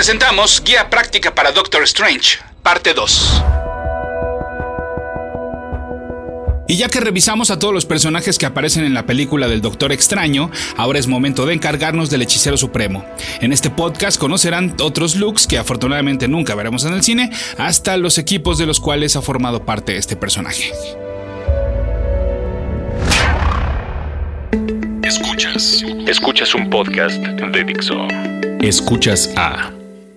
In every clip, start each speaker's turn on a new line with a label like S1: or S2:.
S1: presentamos Guía Práctica para Doctor Strange, parte 2. Y ya que revisamos a todos los personajes que aparecen en la película del Doctor Extraño, ahora es momento de encargarnos del Hechicero Supremo. En este podcast conocerán otros looks que afortunadamente nunca veremos en el cine, hasta los equipos de los cuales ha formado parte este personaje.
S2: Escuchas. Escuchas un podcast de Dixo. Escuchas a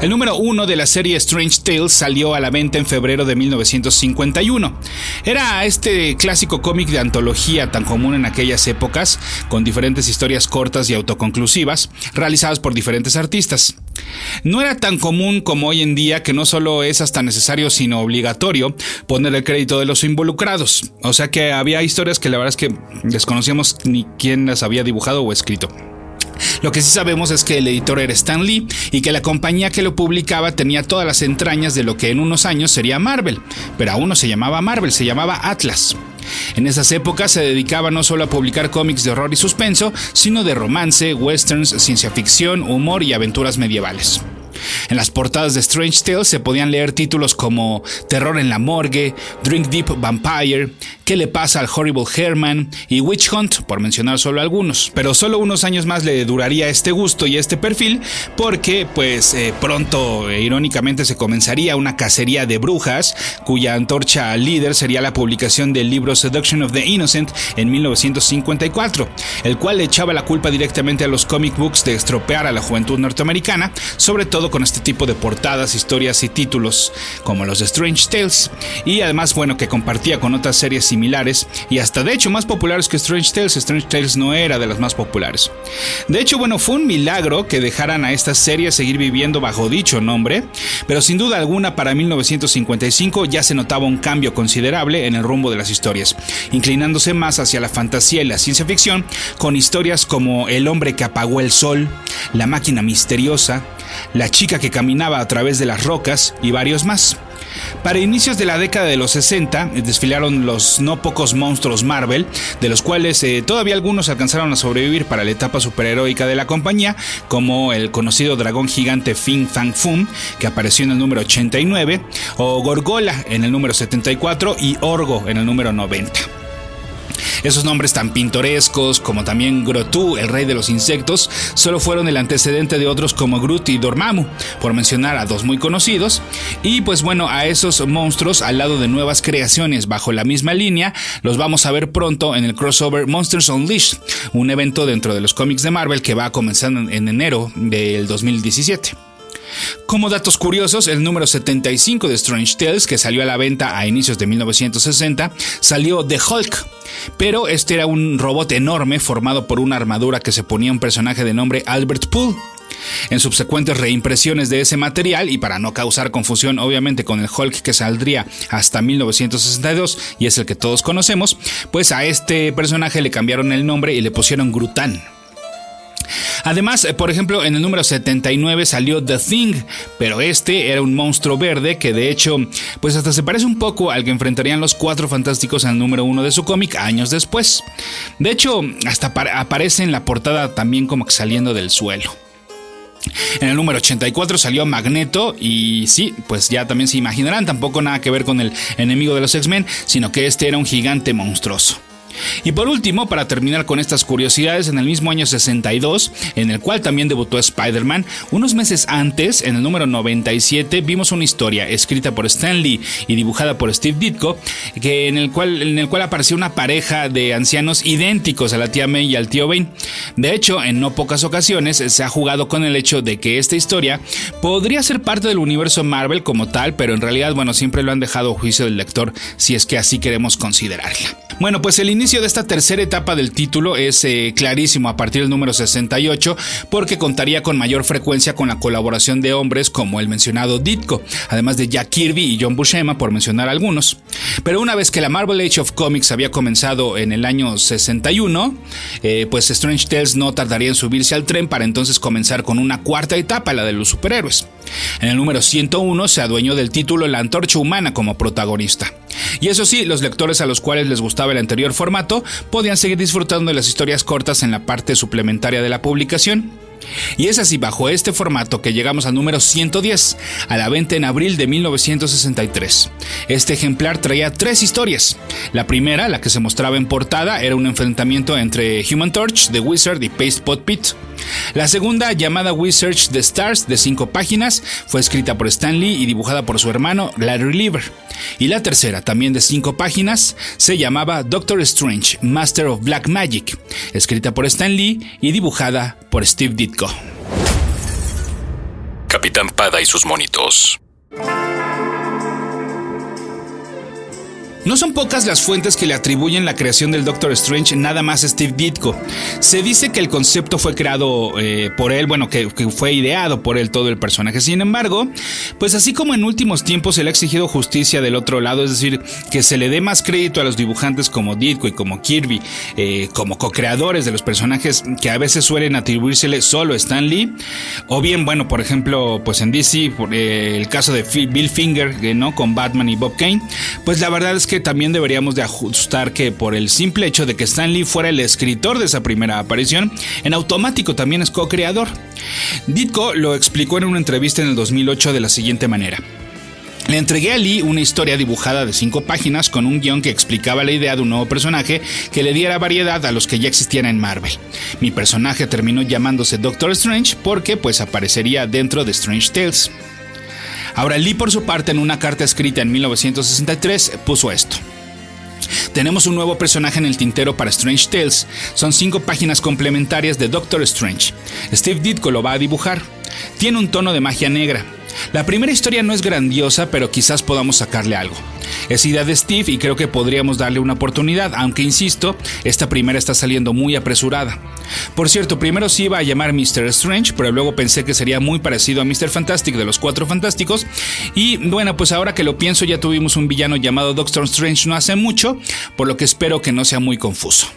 S1: El número uno de la serie Strange Tales salió a la venta en febrero de 1951. Era este clásico cómic de antología tan común en aquellas épocas, con diferentes historias cortas y autoconclusivas, realizadas por diferentes artistas. No era tan común como hoy en día que no solo es hasta necesario sino obligatorio poner el crédito de los involucrados. O sea que había historias que la verdad es que desconocíamos ni quién las había dibujado o escrito. Lo que sí sabemos es que el editor era Stan Lee y que la compañía que lo publicaba tenía todas las entrañas de lo que en unos años sería Marvel, pero aún no se llamaba Marvel, se llamaba Atlas. En esas épocas se dedicaba no solo a publicar cómics de horror y suspenso, sino de romance, westerns, ciencia ficción, humor y aventuras medievales. En las portadas de Strange Tales se podían leer títulos como Terror en la morgue, Drink Deep Vampire, ¿Qué le pasa al Horrible Herman? y Witch Hunt, por mencionar solo algunos. Pero solo unos años más le duraría este gusto y este perfil porque pues eh, pronto e irónicamente se comenzaría una cacería de brujas cuya antorcha líder sería la publicación del libro Seduction of the Innocent en 1954, el cual le echaba la culpa directamente a los comic books de estropear a la juventud norteamericana, sobre todo con este tipo de portadas, historias y títulos como los de Strange Tales y además bueno que compartía con otras series similares y hasta de hecho más populares que Strange Tales. Strange Tales no era de las más populares. De hecho, bueno, fue un milagro que dejaran a esta serie seguir viviendo bajo dicho nombre, pero sin duda alguna para 1955 ya se notaba un cambio considerable en el rumbo de las historias, inclinándose más hacia la fantasía y la ciencia ficción, con historias como El hombre que apagó el sol, La máquina misteriosa, La chica que caminaba a través de las rocas y varios más. Para inicios de la década de los 60 eh, desfilaron los no pocos monstruos Marvel, de los cuales eh, todavía algunos alcanzaron a sobrevivir para la etapa superheroica de la compañía, como el conocido dragón gigante Fin Fang Fum, que apareció en el número 89, o Gorgola en el número 74 y Orgo en el número 90. Esos nombres tan pintorescos como también Grotu, el rey de los insectos, solo fueron el antecedente de otros como Groot y Dormammu, por mencionar a dos muy conocidos. Y pues bueno, a esos monstruos al lado de nuevas creaciones bajo la misma línea, los vamos a ver pronto en el crossover Monsters Unleashed, un evento dentro de los cómics de Marvel que va a comenzar en enero del 2017. Como datos curiosos, el número 75 de Strange Tales, que salió a la venta a inicios de 1960, salió de Hulk, pero este era un robot enorme formado por una armadura que se ponía un personaje de nombre Albert Poole. En subsecuentes reimpresiones de ese material, y para no causar confusión obviamente con el Hulk que saldría hasta 1962 y es el que todos conocemos, pues a este personaje le cambiaron el nombre y le pusieron Grutan. Además, eh, por ejemplo, en el número 79 salió The Thing, pero este era un monstruo verde que de hecho, pues hasta se parece un poco al que enfrentarían los cuatro fantásticos en el número uno de su cómic años después. De hecho, hasta aparece en la portada también como que saliendo del suelo. En el número 84 salió Magneto y sí, pues ya también se imaginarán, tampoco nada que ver con el enemigo de los X-Men, sino que este era un gigante monstruoso. Y por último, para terminar con estas curiosidades, en el mismo año 62, en el cual también debutó Spider-Man, unos meses antes, en el número 97, vimos una historia escrita por Stan Lee y dibujada por Steve Ditko, que en el cual, en el cual apareció una pareja de ancianos idénticos a la tía May y al tío Bane. De hecho, en no pocas ocasiones se ha jugado con el hecho de que esta historia podría ser parte del universo Marvel como tal, pero en realidad, bueno, siempre lo han dejado a juicio del lector si es que así queremos considerarla. Bueno, pues el inicio de esta tercera etapa del título es eh, clarísimo a partir del número 68 porque contaría con mayor frecuencia con la colaboración de hombres como el mencionado Ditko, además de Jack Kirby y John Buscema por mencionar algunos. Pero una vez que la Marvel Age of Comics había comenzado en el año 61, eh, pues Strange Tales no tardaría en subirse al tren para entonces comenzar con una cuarta etapa, la de los superhéroes. En el número 101 se adueñó del título La Antorcha Humana como protagonista. Y eso sí, los lectores a los cuales les gustaba el anterior formato podían seguir disfrutando de las historias cortas en la parte suplementaria de la publicación. Y es así bajo este formato que llegamos al número 110, a la venta en abril de 1963. Este ejemplar traía tres historias. La primera, la que se mostraba en portada, era un enfrentamiento entre Human Torch, The Wizard y Paste Pot Pit. La segunda, llamada Wizard The Stars, de cinco páginas, fue escrita por Stan Lee y dibujada por su hermano Larry Lever. Y la tercera, también de cinco páginas, se llamaba Doctor Strange, Master of Black Magic, escrita por Stan Lee y dibujada por Steve
S2: Capitán Pada y sus monitos.
S1: No son pocas las fuentes que le atribuyen la creación del Doctor Strange nada más a Steve Ditko. Se dice que el concepto fue creado eh, por él, bueno, que, fue ideado por él todo el personaje. Sin embargo, pues así como en últimos tiempos se le ha exigido justicia del otro lado, es decir, que se le dé más crédito a los dibujantes como Ditko y como Kirby, eh, como co-creadores de los personajes que a veces suelen atribuírsele solo a Stan Lee, o bien, bueno, por ejemplo, pues en DC, eh, el caso de Bill Finger, ¿no? Con Batman y Bob Kane, pues la verdad es que también deberíamos de ajustar que por el simple hecho de que Stan Lee fuera el escritor de esa primera aparición, en automático también es co-creador. Ditko lo explicó en una entrevista en el 2008 de la siguiente manera. Le entregué a Lee una historia dibujada de cinco páginas con un guion que explicaba la idea de un nuevo personaje que le diera variedad a los que ya existían en Marvel. Mi personaje terminó llamándose Doctor Strange porque pues aparecería dentro de Strange Tales. Ahora Lee por su parte en una carta escrita en 1963 puso esto. Tenemos un nuevo personaje en el tintero para Strange Tales. Son cinco páginas complementarias de Doctor Strange. Steve Ditko lo va a dibujar. Tiene un tono de magia negra. La primera historia no es grandiosa, pero quizás podamos sacarle algo. Es idea de Steve y creo que podríamos darle una oportunidad, aunque insisto, esta primera está saliendo muy apresurada. Por cierto, primero sí iba a llamar Mr. Strange, pero luego pensé que sería muy parecido a Mr. Fantastic de los Cuatro Fantásticos. Y bueno, pues ahora que lo pienso, ya tuvimos un villano llamado Doctor Strange no hace mucho, por lo que espero que no sea muy confuso.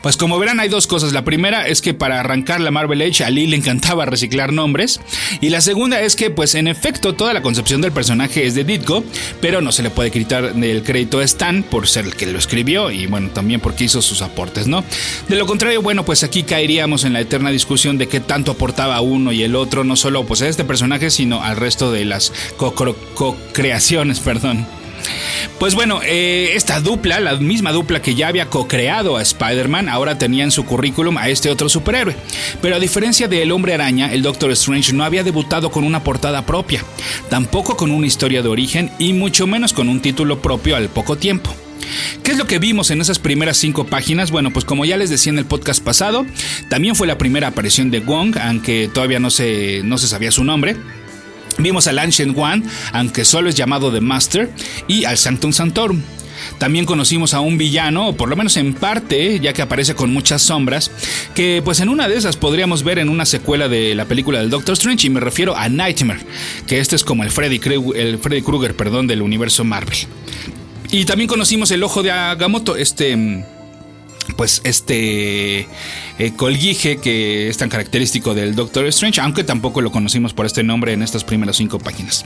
S1: Pues como verán hay dos cosas. La primera es que para arrancar la Marvel Age a Lee le encantaba reciclar nombres. Y la segunda es que pues en efecto toda la concepción del personaje es de Ditko, pero no se le puede quitar el crédito a Stan por ser el que lo escribió y bueno también porque hizo sus aportes, ¿no? De lo contrario, bueno pues aquí caeríamos en la eterna discusión de qué tanto aportaba uno y el otro, no solo pues a este personaje sino al resto de las co-creaciones, perdón. Pues bueno, eh, esta dupla, la misma dupla que ya había co-creado a Spider-Man, ahora tenía en su currículum a este otro superhéroe. Pero a diferencia de El Hombre Araña, el Doctor Strange no había debutado con una portada propia, tampoco con una historia de origen y mucho menos con un título propio al poco tiempo. ¿Qué es lo que vimos en esas primeras cinco páginas? Bueno, pues como ya les decía en el podcast pasado, también fue la primera aparición de Wong, aunque todavía no se, no se sabía su nombre. Vimos al Ancient One, aunque solo es llamado The Master, y al Sanctum Santorum. También conocimos a un villano, o por lo menos en parte, ya que aparece con muchas sombras, que pues en una de esas podríamos ver en una secuela de la película del Doctor Strange, y me refiero a Nightmare, que este es como el Freddy, el Freddy Krueger perdón, del universo Marvel. Y también conocimos el ojo de Agamotto, este mm, pues este eh, colguije que es tan característico del Doctor Strange, aunque tampoco lo conocimos por este nombre en estas primeras cinco páginas.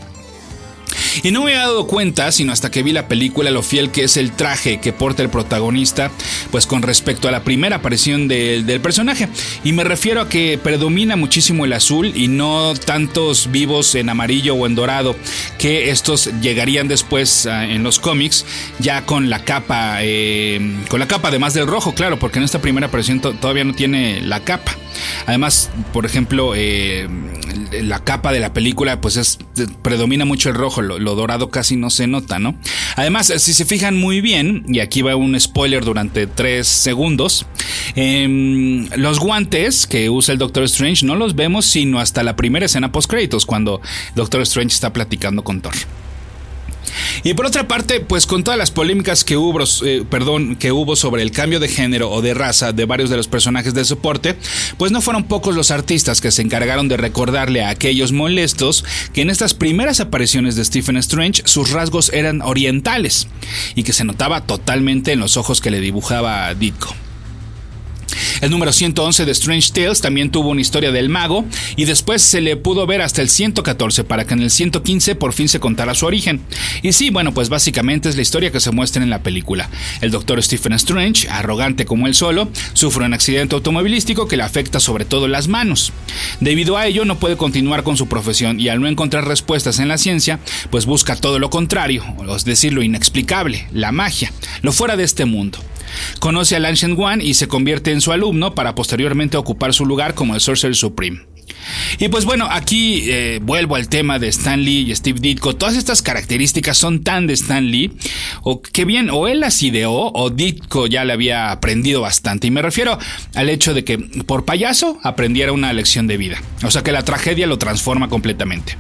S1: Y no me había dado cuenta, sino hasta que vi la película, lo fiel que es el traje que porta el protagonista, pues con respecto a la primera aparición del personaje. Y me refiero a que predomina muchísimo el azul y no tantos vivos en amarillo o en dorado, que estos llegarían después ah, en los cómics, ya con la capa, eh, con la capa además del rojo, claro, porque en esta primera aparición todavía no tiene la capa. Además, por ejemplo, eh, la capa de la película, pues es predomina mucho el rojo, dorado casi no se nota, ¿no? Además, si se fijan muy bien, y aquí va un spoiler durante tres segundos, em, los guantes que usa el Doctor Strange no los vemos sino hasta la primera escena post créditos, cuando Doctor Strange está platicando con Thor. Y por otra parte, pues con todas las polémicas que hubo, eh, perdón, que hubo sobre el cambio de género o de raza de varios de los personajes de soporte, pues no fueron pocos los artistas que se encargaron de recordarle a aquellos molestos que en estas primeras apariciones de Stephen Strange sus rasgos eran orientales y que se notaba totalmente en los ojos que le dibujaba Ditko. El número 111 de Strange Tales también tuvo una historia del mago y después se le pudo ver hasta el 114 para que en el 115 por fin se contara su origen. Y sí, bueno, pues básicamente es la historia que se muestra en la película. El doctor Stephen Strange, arrogante como él solo, sufre un accidente automovilístico que le afecta sobre todo las manos. Debido a ello no puede continuar con su profesión y al no encontrar respuestas en la ciencia, pues busca todo lo contrario, es decir, lo inexplicable, la magia, lo fuera de este mundo. Conoce al Ancient One y se convierte en su alumno para posteriormente ocupar su lugar como el Sorcerer Supreme. Y pues bueno, aquí eh, vuelvo al tema de Stan Lee y Steve Ditko. Todas estas características son tan de Stan Lee, o que bien, o él las ideó, o Ditko ya le había aprendido bastante. Y me refiero al hecho de que por payaso aprendiera una lección de vida. O sea que la tragedia lo transforma completamente.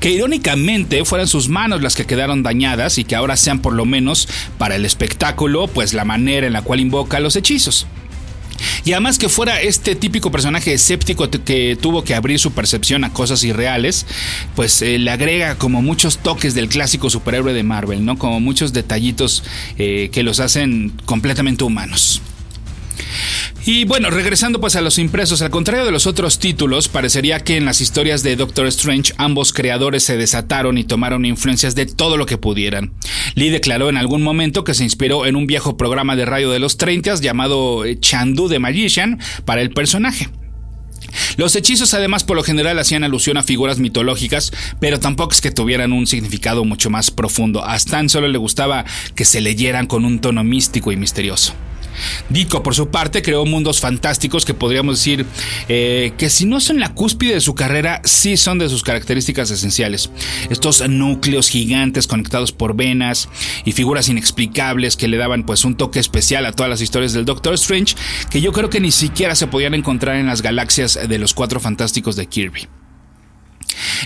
S1: Que irónicamente fueran sus manos las que quedaron dañadas y que ahora sean por lo menos para el espectáculo, pues la manera en la cual invoca los hechizos. Y además que fuera este típico personaje escéptico que tuvo que abrir su percepción a cosas irreales, pues eh, le agrega como muchos toques del clásico superhéroe de Marvel, ¿no? Como muchos detallitos eh, que los hacen completamente humanos. Y bueno, regresando pues a los impresos, al contrario de los otros títulos, parecería que en las historias de Doctor Strange ambos creadores se desataron y tomaron influencias de todo lo que pudieran. Lee declaró en algún momento que se inspiró en un viejo programa de radio de los 30 llamado eh, Chandu the Magician para el personaje. Los hechizos además por lo general hacían alusión a figuras mitológicas, pero tampoco es que tuvieran un significado mucho más profundo. A Stan solo le gustaba que se leyeran con un tono místico y misterioso. Dico, por su parte, creó mundos fantásticos que podríamos decir eh, que si no son la cúspide de su carrera, sí son de sus características esenciales. Estos núcleos gigantes conectados por venas y figuras inexplicables que le daban pues un toque especial a todas las historias del Doctor Strange que yo creo que ni siquiera se podían encontrar en las galaxias de los cuatro fantásticos de Kirby.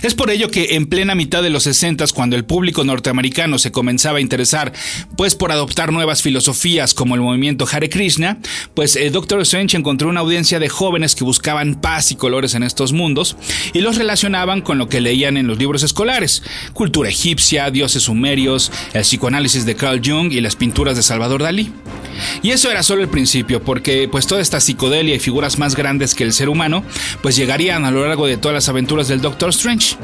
S1: Es por ello que en plena mitad de los 60, cuando el público norteamericano se comenzaba a interesar pues por adoptar nuevas filosofías como el movimiento Hare Krishna, pues el Dr. Strange encontró una audiencia de jóvenes que buscaban paz y colores en estos mundos y los relacionaban con lo que leían en los libros escolares, cultura egipcia, dioses sumerios, el psicoanálisis de Carl Jung y las pinturas de Salvador Dalí. Y eso era solo el principio, porque pues toda esta psicodelia y figuras más grandes que el ser humano, pues llegarían a lo largo de todas las aventuras del Doctor Strange.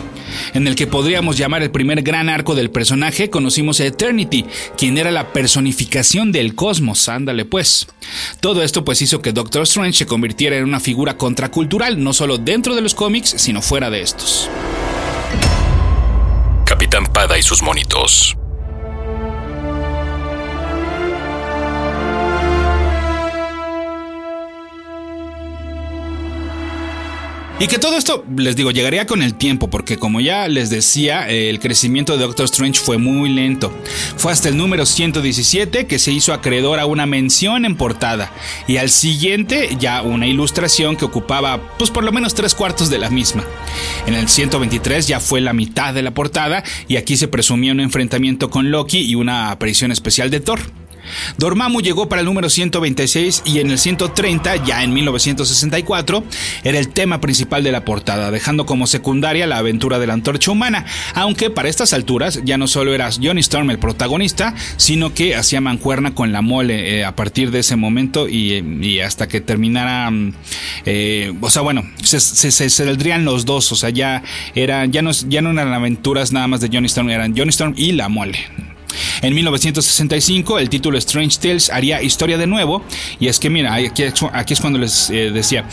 S1: En el que podríamos llamar el primer gran arco del personaje, conocimos a Eternity, quien era la personificación del cosmos, ándale pues. Todo esto pues hizo que Doctor Strange se convirtiera en una figura contracultural, no solo dentro de los cómics, sino fuera de estos.
S2: Capitán Pada y sus monitos.
S1: Y que todo esto, les digo, llegaría con el tiempo, porque como ya les decía, el crecimiento de Doctor Strange fue muy lento. Fue hasta el número 117 que se hizo acreedor a una mención en portada, y al siguiente ya una ilustración que ocupaba pues por lo menos tres cuartos de la misma. En el 123 ya fue la mitad de la portada, y aquí se presumía un enfrentamiento con Loki y una aparición especial de Thor. Dormammu llegó para el número 126 y en el 130, ya en 1964, era el tema principal de la portada, dejando como secundaria la aventura de la antorcha humana, aunque para estas alturas ya no solo era Johnny Storm el protagonista, sino que hacía mancuerna con la mole eh, a partir de ese momento y, hasta que terminara, mm, eh, o sea, bueno, se, saldrían los dos, o sea, ya, eran, ya, no, ya no eran aventuras nada más de Johnny Storm, eran Johnny Storm y la mole. En 1965 el título Strange Tales haría historia de nuevo y es que mira, aquí, es cuando les eh, decía,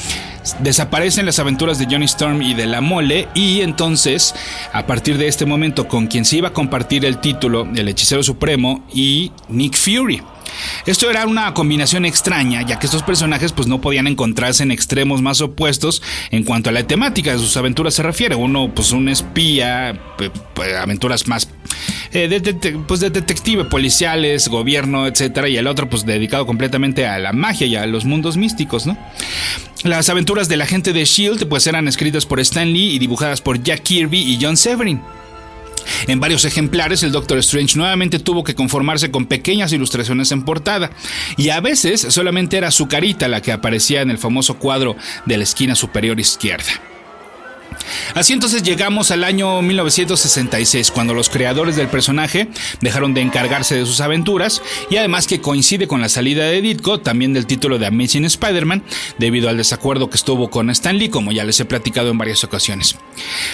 S1: desaparecen las aventuras de Johnny Storm y de la mole y entonces a partir de este momento con quien se iba a compartir el título, el hechicero supremo y Nick Fury. Esto era una combinación extraña, ya que estos personajes pues no podían encontrarse en extremos más opuestos en cuanto a la temática de sus aventuras se refiere. Uno pues un espía, aventuras más eh, de, pues de detective, policiales, gobierno, etcétera, y el otro pues dedicado completamente a la magia y a los mundos místicos, ¿no? Las aventuras del agente de Shield pues eran escritas por Stan Lee y dibujadas por Jack Kirby y John Severin. En varios ejemplares, el Doctor Strange nuevamente tuvo que conformarse con pequeñas ilustraciones en portada, y a veces solamente era su carita la que aparecía en el famoso cuadro de la esquina superior izquierda. Así entonces llegamos al año 1966, cuando los creadores del personaje dejaron de encargarse de sus aventuras y además que coincide con la salida de Ditko, también del título de Amazing Spider-Man, debido al desacuerdo que estuvo con Stan Lee, como ya les he platicado en varias ocasiones.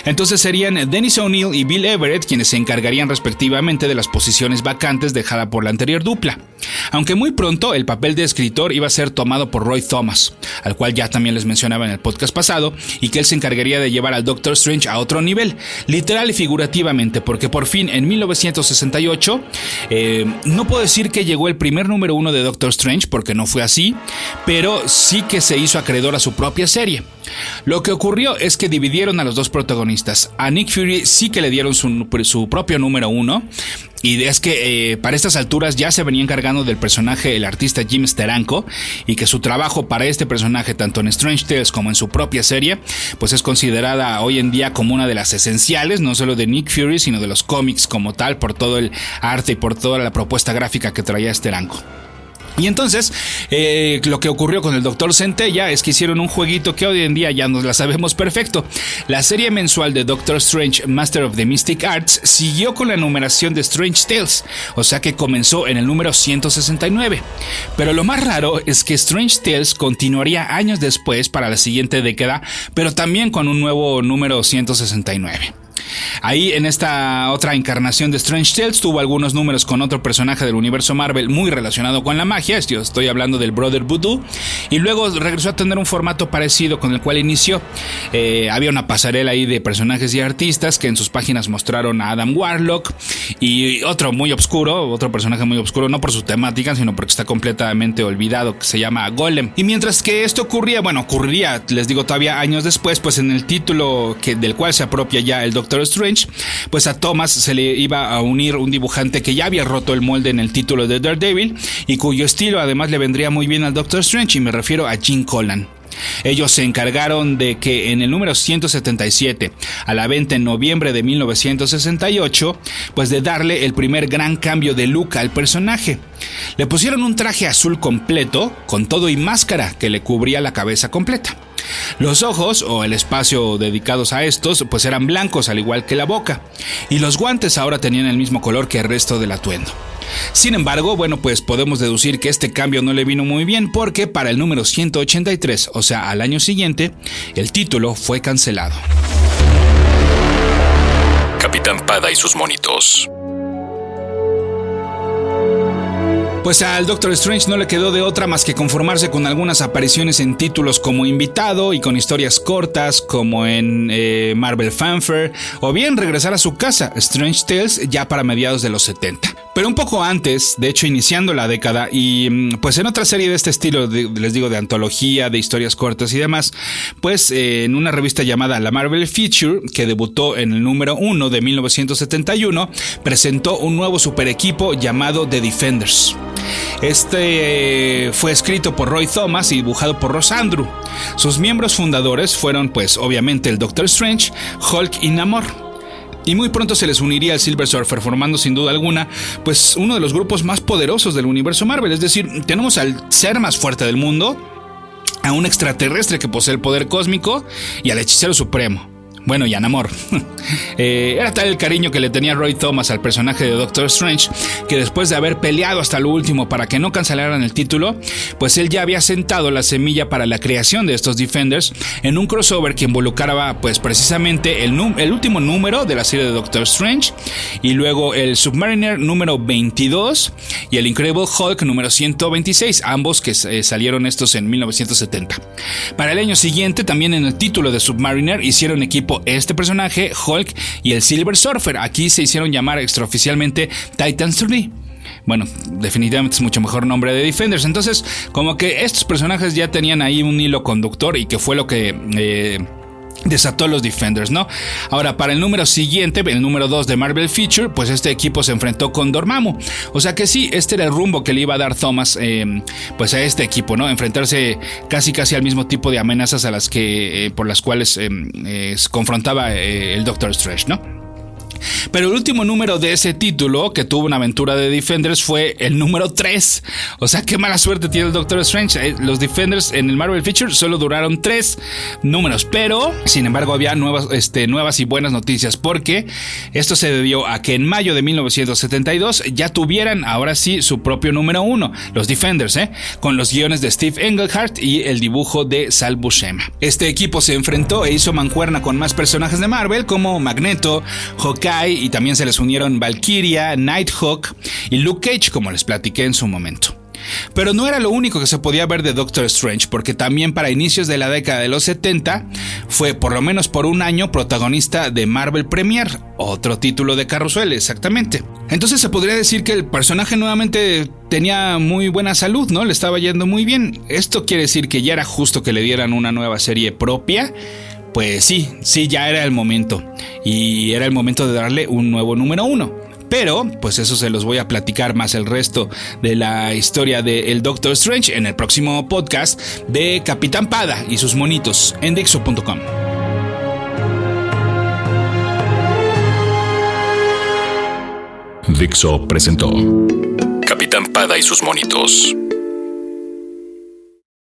S1: Entonces serían Dennis O'Neill y Bill Everett quienes se encargarían respectivamente de las posiciones vacantes dejadas por la anterior dupla. Aunque muy pronto el papel de escritor iba a ser tomado por Roy Thomas, al cual ya también les mencionaba en el podcast pasado, y que él se encargaría de llevar al Doctor Strange a otro nivel, literal y figurativamente, porque por fin en 1968, eh, no puedo decir que llegó el primer número uno de Doctor Strange, porque no fue así, pero sí que se hizo acreedor a su propia serie. Lo que ocurrió es que dividieron a los dos protagonistas. A Nick Fury sí que le dieron su, su propio número uno, y es que eh, para estas alturas ya se venía encargando del personaje el artista Jim Steranko y que su trabajo para este personaje tanto en Strange Tales como en su propia serie pues es considerada hoy en día como una de las esenciales no solo de Nick Fury sino de los cómics como tal por todo el arte y por toda la propuesta gráfica que traía Steranko. Y entonces, eh, lo que ocurrió con el Doctor Centella es que hicieron un jueguito que hoy en día ya nos la sabemos perfecto. La serie mensual de Doctor Strange Master of the Mystic Arts siguió con la numeración de Strange Tales, o sea que comenzó en el número 169. Pero lo más raro es que Strange Tales continuaría años después para la siguiente década, pero también con un nuevo número 169. Ahí en esta otra encarnación de Strange Tales tuvo algunos números con otro personaje del universo Marvel muy relacionado con la magia, estoy hablando del Brother Voodoo, y luego regresó a tener un formato parecido con el cual inició. Eh, había una pasarela ahí de personajes y artistas que en sus páginas mostraron a Adam Warlock y otro muy oscuro, otro personaje muy oscuro, no por su temática, sino porque está completamente olvidado, que se llama Golem. Y mientras que esto ocurría, bueno, ocurriría, les digo todavía años después, pues en el título que, del cual se apropia ya el Doctor Strange, pues a Thomas se le iba a unir un dibujante que ya había roto el molde en el título de Daredevil y cuyo estilo además le vendría muy bien al Doctor Strange y me refiero a Jim Collan. Ellos se encargaron de que en el número 177, a la venta en noviembre de 1968, pues de darle el primer gran cambio de look al personaje. Le pusieron un traje azul completo, con todo y máscara que le cubría la cabeza completa. Los ojos o el espacio dedicados a estos pues eran blancos al igual que la boca y los guantes ahora tenían el mismo color que el resto del atuendo. Sin embargo, bueno, pues podemos deducir que este cambio no le vino muy bien porque para el número 183, o sea, al año siguiente, el título fue cancelado.
S2: Capitán Pada y sus monitos.
S1: Pues al Doctor Strange no le quedó de otra más que conformarse con algunas apariciones en títulos como invitado y con historias cortas como en eh, Marvel Fanfare, o bien regresar a su casa, Strange Tales, ya para mediados de los 70. Pero un poco antes, de hecho iniciando la década, y mm, pues en otra serie de este estilo, les digo, de antología, de historias cortas y demás, pues eh, en una revista llamada La Marvel Feature, que debutó en el número 1 de 1971, presentó un nuevo super equipo llamado The Defenders. Este eh, fue escrito por Roy Thomas y dibujado por Ross Andrew. Sus miembros fundadores fueron pues obviamente el Doctor Strange, Hulk y Namor. y muy pronto se les uniría el Silver Surfer, formando sin duda alguna, pues uno de los grupos más poderosos del universo Marvel. Es decir, tenemos al ser más fuerte del mundo, a un extraterrestre que posee el poder cósmico y al hechicero supremo. Bueno, y Anamor. eh, era tal el cariño que le tenía Roy Thomas al personaje de Doctor Strange que después de haber peleado hasta lo último para que no cancelaran el título, pues él ya había sentado la semilla para la creación de estos Defenders en un crossover que involucraba pues precisamente el, último número de la serie de Doctor Strange y luego el Submariner número 22 y el Incredible Hulk número 126, ambos que eh, salieron estos en 1970. Para el año siguiente también en el título de Submariner hicieron equipo este personaje, Hulk y el Silver Surfer. Aquí se hicieron llamar extraoficialmente Titans 3. Bueno, definitivamente es mucho mejor nombre de Defenders. Entonces, como que estos personajes ya tenían ahí un hilo conductor y que fue lo que eh, desató los Defenders, ¿no? Ahora, para el número siguiente, el número 2 de Marvel Feature, pues este equipo se enfrentó con Dormammu. O sea que sí, este era el rumbo que le iba a dar Thomas em, pues a este equipo, ¿no? Enfrentarse casi casi al mismo tipo de amenazas a las que eh, por las cuales em, confrontaba eh, el Doctor Strange, ¿no? Pero el último número de ese título, que tuvo una aventura de Defenders, fue el número 3. O sea, qué mala suerte tiene el Doctor Strange. Eh, los Defenders en el Marvel Feature solo duraron 3 números, pero sin embargo había nuevas, este, nuevas y buenas noticias, porque esto se debió a que en mayo de 1972 ya tuvieran ahora sí su propio número 1, los Defenders, ¿eh? con los guiones de Steve Englehart y el dibujo de Sal Buscema. Este equipo se enfrentó e hizo mancuerna con más personajes de Marvel como Magneto, Hawkeye, y también se les unieron Valkyria, Nighthawk y Luke Cage, como les platiqué en su momento. Pero no era lo único que se podía ver de Doctor Strange, porque también para inicios de la década de los 70 fue por lo menos por un año protagonista de Marvel Premier, otro título de carrusel, exactamente. Entonces se podría decir que el personaje nuevamente tenía muy buena salud, ¿no? Le estaba yendo muy bien. Esto quiere decir que ya era justo que le dieran una nueva serie propia pues sí, sí, ya era el momento. Y era el momento de darle un nuevo número uno. Pero, pues eso se los voy a platicar más el resto de la historia de El Doctor Strange en el próximo podcast de Capitán Pada y sus monitos en Dixo.com.
S2: Dixo presentó Capitán Pada y sus monitos.